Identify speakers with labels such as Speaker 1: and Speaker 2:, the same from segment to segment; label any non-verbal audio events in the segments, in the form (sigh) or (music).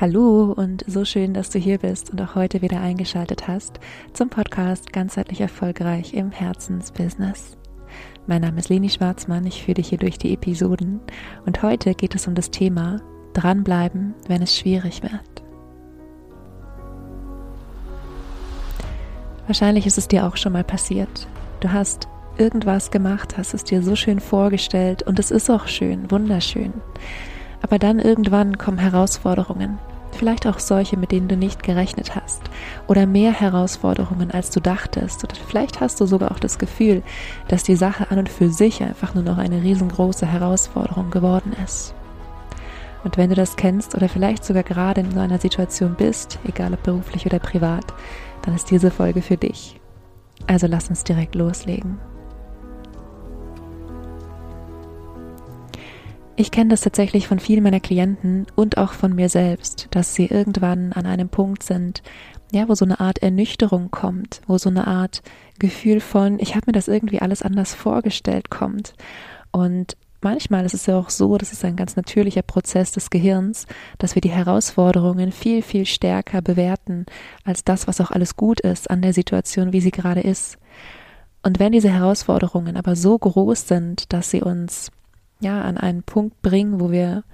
Speaker 1: Hallo und so schön, dass du hier bist und auch heute wieder eingeschaltet hast zum Podcast Ganzheitlich Erfolgreich im Herzensbusiness. Mein Name ist Leni Schwarzmann, ich führe dich hier durch die Episoden und heute geht es um das Thema Dranbleiben, wenn es schwierig wird. Wahrscheinlich ist es dir auch schon mal passiert. Du hast irgendwas gemacht, hast es dir so schön vorgestellt und es ist auch schön, wunderschön. Aber dann irgendwann kommen Herausforderungen, vielleicht auch solche, mit denen du nicht gerechnet hast, oder mehr Herausforderungen, als du dachtest, oder vielleicht hast du sogar auch das Gefühl, dass die Sache an und für sich einfach nur noch eine riesengroße Herausforderung geworden ist. Und wenn du das kennst oder vielleicht sogar gerade in so einer Situation bist, egal ob beruflich oder privat, dann ist diese Folge für dich. Also lass uns direkt loslegen. Ich kenne das tatsächlich von vielen meiner Klienten und auch von mir selbst, dass sie irgendwann an einem Punkt sind, ja, wo so eine Art Ernüchterung kommt, wo so eine Art Gefühl von, ich habe mir das irgendwie alles anders vorgestellt kommt. Und manchmal ist es ja auch so, das ist ein ganz natürlicher Prozess des Gehirns, dass wir die Herausforderungen viel, viel stärker bewerten als das, was auch alles gut ist an der Situation, wie sie gerade ist. Und wenn diese Herausforderungen aber so groß sind, dass sie uns ja, an einen Punkt bringen, wo wir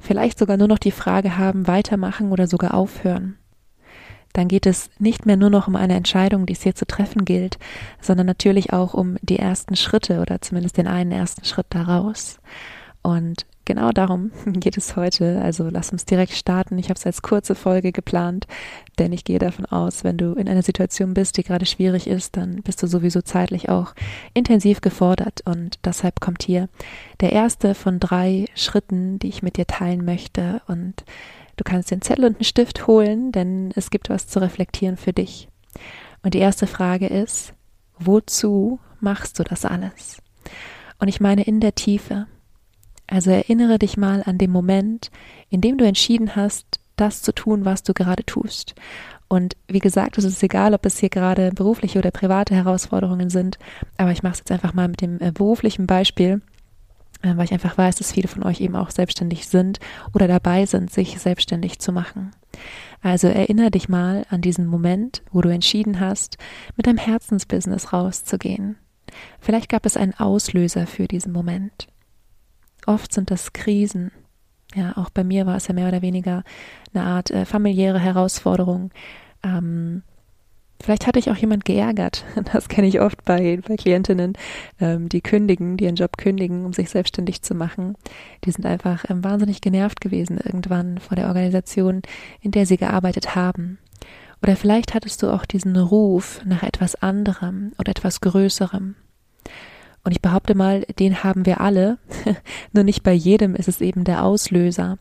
Speaker 1: vielleicht sogar nur noch die Frage haben, weitermachen oder sogar aufhören. Dann geht es nicht mehr nur noch um eine Entscheidung, die es hier zu treffen gilt, sondern natürlich auch um die ersten Schritte oder zumindest den einen ersten Schritt daraus. Und genau darum (laughs) geht es heute. Also lass uns direkt starten. Ich habe es als kurze Folge geplant, denn ich gehe davon aus, wenn du in einer Situation bist, die gerade schwierig ist, dann bist du sowieso zeitlich auch intensiv gefordert. Und deshalb kommt hier der erste von drei Schritten, die ich mit dir teilen möchte. Und du kannst den Zettel und einen Stift holen, denn es gibt was zu reflektieren für dich. Und die erste Frage ist, wozu machst du das alles? Und ich meine in der Tiefe. Also erinnere dich mal an den Moment, in dem du entschieden hast, das zu tun, was du gerade tust. Und wie gesagt, es ist egal, ob es hier gerade berufliche oder private Herausforderungen sind, aber ich mache es jetzt einfach mal mit dem äh, beruflichen Beispiel, äh, weil ich einfach weiß, dass viele von euch eben auch selbstständig sind oder dabei sind, sich selbstständig zu machen. Also erinnere dich mal an diesen Moment, wo du entschieden hast, mit deinem Herzensbusiness rauszugehen. Vielleicht gab es einen Auslöser für diesen Moment. Oft sind das Krisen. Ja, auch bei mir war es ja mehr oder weniger eine Art äh, familiäre Herausforderung. Ähm, vielleicht hatte ich auch jemand geärgert. (laughs) Das kenne ich oft bei, bei Klientinnen, ähm, die kündigen, die ihren Job kündigen, um sich selbstständig zu machen. Die sind einfach ähm, wahnsinnig genervt gewesen irgendwann vor der Organisation, in der sie gearbeitet haben. Oder vielleicht hattest du auch diesen Ruf nach etwas anderem oder etwas Größerem. Und ich behaupte mal, den haben wir alle. (laughs) Nur nicht bei jedem ist es eben der Auslöser,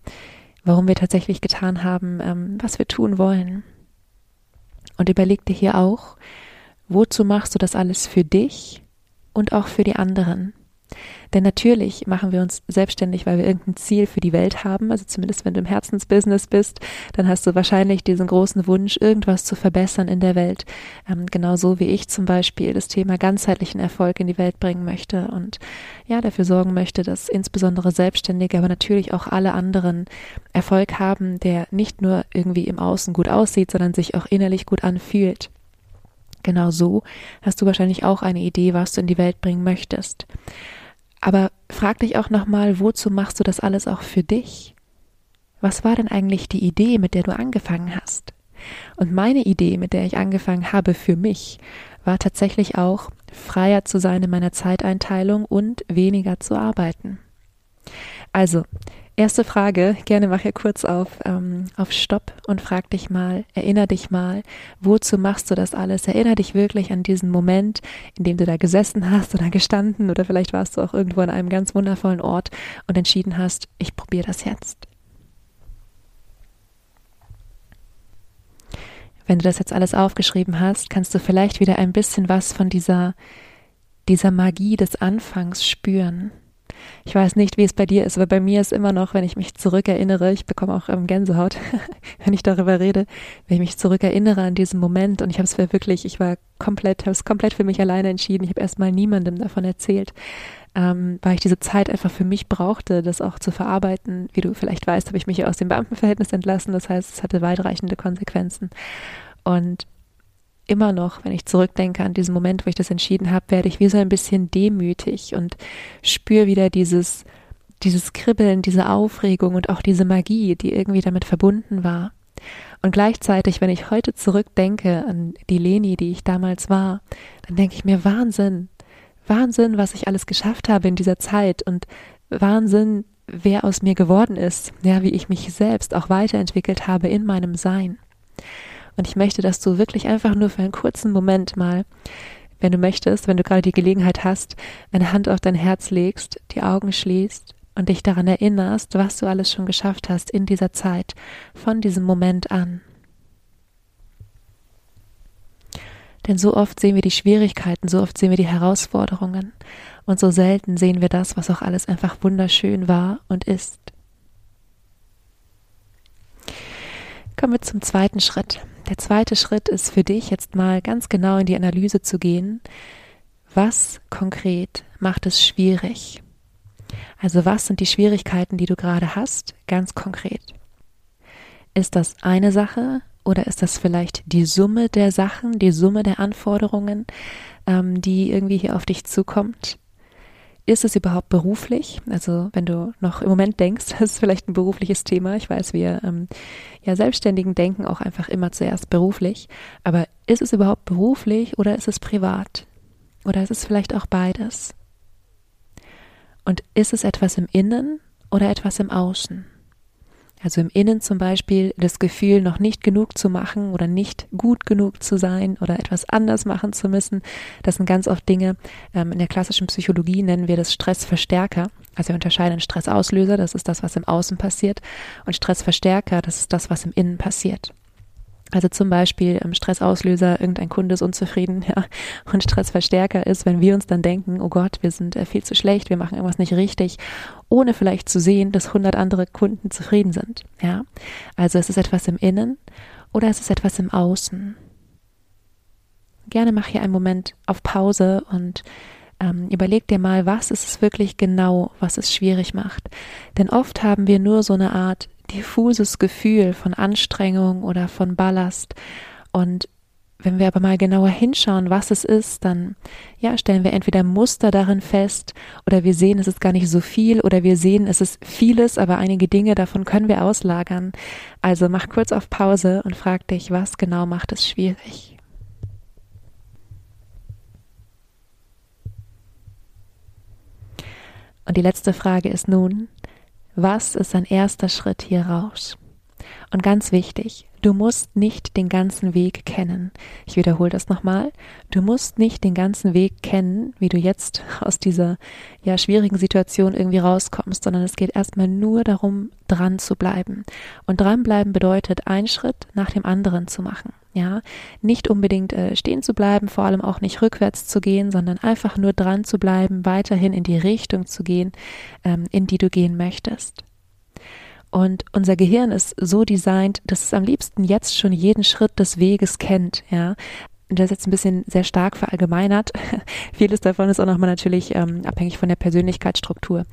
Speaker 1: warum wir tatsächlich getan haben, ähm, was wir tun wollen. Und überleg dir hier auch, wozu machst du das alles für dich und auch für die anderen? Denn natürlich machen wir uns selbstständig, weil wir irgendein Ziel für die Welt haben. Also zumindest wenn du im Herzensbusiness bist, dann hast du wahrscheinlich diesen großen Wunsch, irgendwas zu verbessern in der Welt. Ähm, genauso wie ich zum Beispiel das Thema ganzheitlichen Erfolg in die Welt bringen möchte und ja, dafür sorgen möchte, dass insbesondere Selbstständige, aber natürlich auch alle anderen Erfolg haben, der nicht nur irgendwie im Außen gut aussieht, sondern sich auch innerlich gut anfühlt. Genau so hast du wahrscheinlich auch eine Idee, was du in die Welt bringen möchtest. Aber frag dich auch nochmal, wozu machst du das alles auch für dich? Was war denn eigentlich die Idee, mit der du angefangen hast? Und meine Idee, mit der ich angefangen habe für mich, war tatsächlich auch, freier zu sein in meiner Zeiteinteilung und weniger zu arbeiten. Also, Erste Frage, gerne mach hier kurz auf, ähm, auf Stopp und frag dich mal, erinner dich mal, wozu machst du das alles? Erinner dich wirklich an diesen Moment, in dem du da gesessen hast oder gestanden oder vielleicht warst du auch irgendwo an einem ganz wundervollen Ort und entschieden hast, ich probiere das jetzt. Wenn du das jetzt alles aufgeschrieben hast, kannst du vielleicht wieder ein bisschen was von dieser, dieser Magie des Anfangs spüren Ich weiß nicht, wie es bei dir ist, aber bei mir ist immer noch, wenn ich mich zurückerinnere, ich bekomme auch ähm, Gänsehaut, (laughs) wenn ich darüber rede, wenn ich mich zurückerinnere an diesen Moment und ich habe es wirklich, ich war komplett, habe es komplett für mich alleine entschieden. Ich habe erstmal niemandem davon erzählt, ähm, weil ich diese Zeit einfach für mich brauchte, das auch zu verarbeiten. Wie du vielleicht weißt, habe ich mich aus dem Beamtenverhältnis entlassen. Das heißt, es hatte weitreichende Konsequenzen. Und immer noch, wenn ich zurückdenke an diesen Moment, wo ich das entschieden habe, werde ich wie so ein bisschen demütig und spüre wieder dieses, dieses Kribbeln, diese Aufregung und auch diese Magie, die irgendwie damit verbunden war. Und gleichzeitig, wenn ich heute zurückdenke an die Leni, die ich damals war, dann denke ich mir Wahnsinn, Wahnsinn, was ich alles geschafft habe in dieser Zeit und Wahnsinn, wer aus mir geworden ist, ja, wie ich mich selbst auch weiterentwickelt habe in meinem Sein. Und ich möchte, dass du wirklich einfach nur für einen kurzen Moment mal, wenn du möchtest, wenn du gerade die Gelegenheit hast, eine Hand auf dein Herz legst, die Augen schließt und dich daran erinnerst, was du alles schon geschafft hast in dieser Zeit, von diesem Moment an. Denn so oft sehen wir die Schwierigkeiten, so oft sehen wir die Herausforderungen und so selten sehen wir das, was auch alles einfach wunderschön war und ist. Kommen wir zum zweiten Schritt. Der zweite Schritt ist für dich jetzt mal ganz genau in die Analyse zu gehen. Was konkret macht es schwierig? Also was sind die Schwierigkeiten, die du gerade hast, ganz konkret? Ist das eine Sache oder ist das vielleicht die Summe der Sachen, die Summe der Anforderungen, ähm, die irgendwie hier auf dich zukommt? Ist es überhaupt beruflich? Also wenn du noch im Moment denkst, (laughs) das ist vielleicht ein berufliches Thema. Ich weiß, wir ähm, ja Selbstständigen denken auch einfach immer zuerst beruflich. Aber ist es überhaupt beruflich oder ist es privat? Oder ist es vielleicht auch beides? Und ist es etwas im Innen oder etwas im Außen? Also im Innen zum Beispiel das Gefühl, noch nicht genug zu machen oder nicht gut genug zu sein oder etwas anders machen zu müssen. Das sind ganz oft Dinge, ähm, in der klassischen Psychologie nennen wir das Stressverstärker. Also wir unterscheiden Stressauslöser, das ist das, was im Außen passiert, und Stressverstärker, das ist das, was im Innen passiert. Also zum Beispiel ähm, Stressauslöser, irgendein Kunde ist unzufrieden, (laughs) ja, und Stressverstärker ist, wenn wir uns dann denken, oh Gott, wir sind äh, viel zu schlecht, wir machen irgendwas nicht richtig, ohne vielleicht zu sehen, dass 100 andere Kunden zufrieden sind, ja. Also es ist etwas im Innen oder es ist etwas im Außen. Gerne mach hier einen Moment auf Pause und ähm, überleg dir mal, was ist es wirklich genau, was es schwierig macht. Denn oft haben wir nur so eine Art diffuses Gefühl von Anstrengung oder von Ballast. Und wenn wir aber mal genauer hinschauen, was es ist, dann ja, stellen wir entweder Muster darin fest oder wir sehen, es ist gar nicht so viel oder wir sehen, es ist vieles, aber einige Dinge davon können wir auslagern. Also mach kurz auf Pause und frag dich, was genau macht es schwierig? Und die letzte Frage ist nun, was ist ein erster Schritt hier raus? Und ganz wichtig, du musst nicht den ganzen Weg kennen. Ich wiederhole das nochmal. Du musst nicht den ganzen Weg kennen, wie du jetzt (laughs) aus dieser ja schwierigen Situation irgendwie rauskommst, sondern es geht erstmal nur darum, dran zu bleiben. Und dranbleiben bedeutet, einen Schritt nach dem anderen zu machen. Ja, nicht unbedingt äh, stehen zu bleiben, vor allem auch nicht rückwärts zu gehen, sondern einfach nur dran zu bleiben, weiterhin in die Richtung zu gehen, ähm, in die du gehen möchtest. Und unser Gehirn ist so designt, dass es am liebsten jetzt schon jeden Schritt des Weges kennt, ja das ist jetzt ein bisschen sehr stark verallgemeinert. (laughs) Vieles davon ist auch nochmal natürlich ähm, abhängig von der Persönlichkeitsstruktur.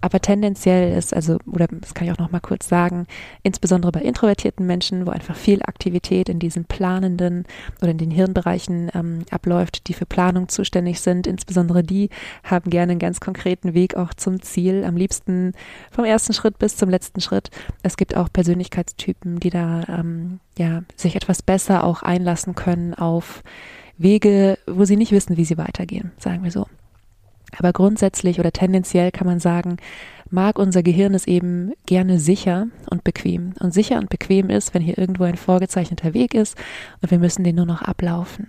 Speaker 1: Aber tendenziell ist, also, oder das kann ich auch nochmal kurz sagen, insbesondere bei introvertierten Menschen, wo einfach viel Aktivität in diesen planenden oder in den Hirnbereichen ähm, abläuft, die für Planung zuständig sind, insbesondere die haben gerne einen ganz konkreten Weg auch zum Ziel, am liebsten vom ersten Schritt bis zum letzten Schritt. Es gibt auch Persönlichkeitstypen, die da ähm, ja, sich etwas besser auch einlassen können auf Wege, wo sie nicht wissen, wie sie weitergehen, sagen wir so. Aber grundsätzlich oder tendenziell kann man sagen, mag unser Gehirn es eben gerne sicher und bequem. Und sicher und bequem ist, wenn hier irgendwo ein vorgezeichneter Weg ist und wir müssen den nur noch ablaufen.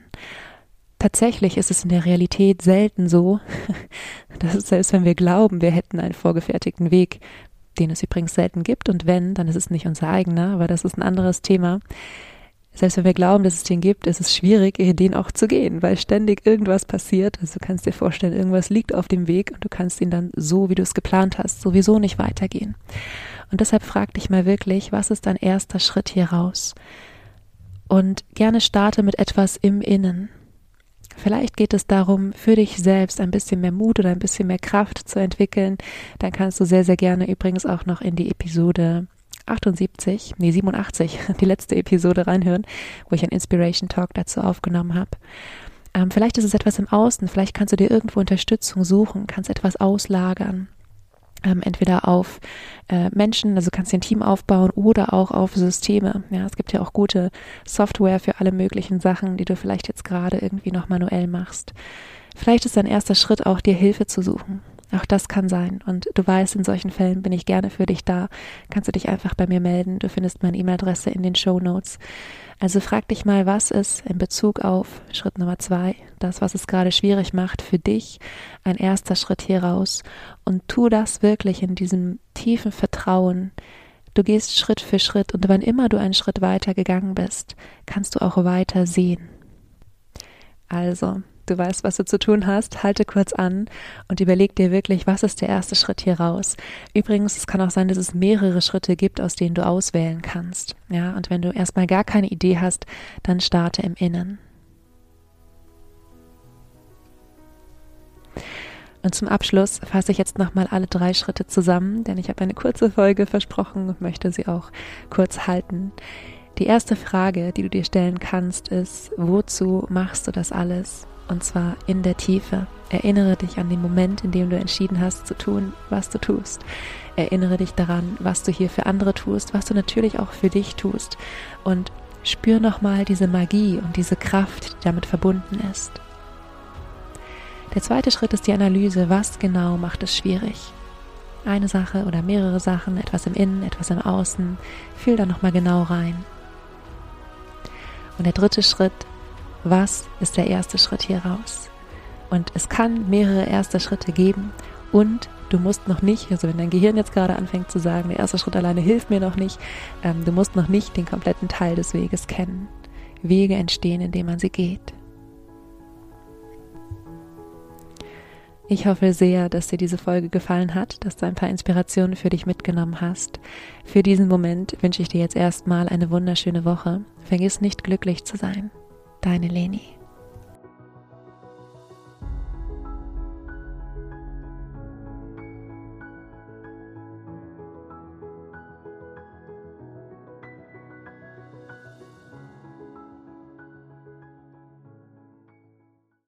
Speaker 1: Tatsächlich ist es in der Realität selten so, (laughs) dass selbst wenn wir glauben, wir hätten einen vorgefertigten Weg, den es übrigens selten gibt. Und wenn, dann ist es nicht unser eigener, aber das ist ein anderes Thema. Selbst wenn wir glauben, dass es den gibt, ist es schwierig, den auch zu gehen, weil ständig irgendwas passiert. Also du kannst dir vorstellen, irgendwas liegt auf dem Weg und du kannst ihn dann so, wie du es geplant hast, sowieso nicht weitergehen. Und deshalb frag dich mal wirklich, was ist dein erster Schritt hier raus? Und gerne starte mit etwas im Innen. Vielleicht geht es darum, für dich selbst ein bisschen mehr Mut oder ein bisschen mehr Kraft zu entwickeln. Dann kannst du sehr, sehr gerne übrigens auch noch in die Episode 78, nee 87, (laughs) die letzte Episode reinhören, wo ich einen Inspiration Talk dazu aufgenommen habe. Ähm, vielleicht ist es etwas im Außen, vielleicht kannst du dir irgendwo Unterstützung suchen, kannst etwas auslagern ähm, entweder auf äh, Menschen, also kannst du ein Team aufbauen oder auch auf Systeme. Ja, es gibt ja auch gute Software für alle möglichen Sachen, die du vielleicht jetzt gerade irgendwie noch manuell machst. Vielleicht ist dein erster Schritt auch, dir Hilfe zu suchen. Auch das kann sein. Und du weißt, in solchen Fällen bin ich gerne für dich da. Kannst du dich einfach bei mir melden. Du findest meine E-Mail-Adresse in den Show Notes. Also frag dich mal, was ist in Bezug auf Schritt Nummer zwei, das, was es gerade schwierig macht für dich, ein erster Schritt hier raus. Und tu das wirklich in diesem tiefen Vertrauen. Du gehst Schritt für Schritt und wann immer du einen Schritt weiter gegangen bist, kannst du auch weiter sehen. Also, du weißt, was du zu tun hast, halte kurz an und überleg dir wirklich, was ist der erste Schritt hier raus. Übrigens, es kann auch sein, dass es mehrere Schritte gibt, aus denen du auswählen kannst. Ja, und wenn du erstmal gar keine Idee hast, dann starte im Innen. Und zum Abschluss fasse ich jetzt nochmal alle drei Schritte zusammen, denn ich habe eine kurze Folge versprochen und möchte sie auch kurz halten. Die erste Frage, die du dir stellen kannst, ist, wozu machst du das alles? Und zwar in der Tiefe. Erinnere dich an den Moment, in dem du entschieden hast zu tun, was du tust. Erinnere dich daran, was du hier für andere tust, was du natürlich auch für dich tust und spür nochmal diese Magie und diese Kraft, die damit verbunden ist. Der zweite Schritt ist die Analyse, was genau macht es schwierig. Eine Sache oder mehrere Sachen, etwas im Innen, etwas im Außen, fühl da nochmal genau rein. Und der dritte Schritt was ist der erste Schritt hier raus? Und es kann mehrere erste Schritte geben und du musst noch nicht, also wenn dein Gehirn jetzt gerade anfängt zu sagen, der erste Schritt alleine hilft mir noch nicht, ähm, du musst noch nicht den kompletten Teil des Weges kennen. Wege entstehen, indem man sie geht. Ich hoffe sehr, dass dir diese Folge gefallen hat, dass du ein paar Inspirationen für dich mitgenommen hast. Für diesen Moment wünsche ich dir jetzt erstmal eine wunderschöne Woche. Vergiss nicht glücklich zu sein. Deine Leni.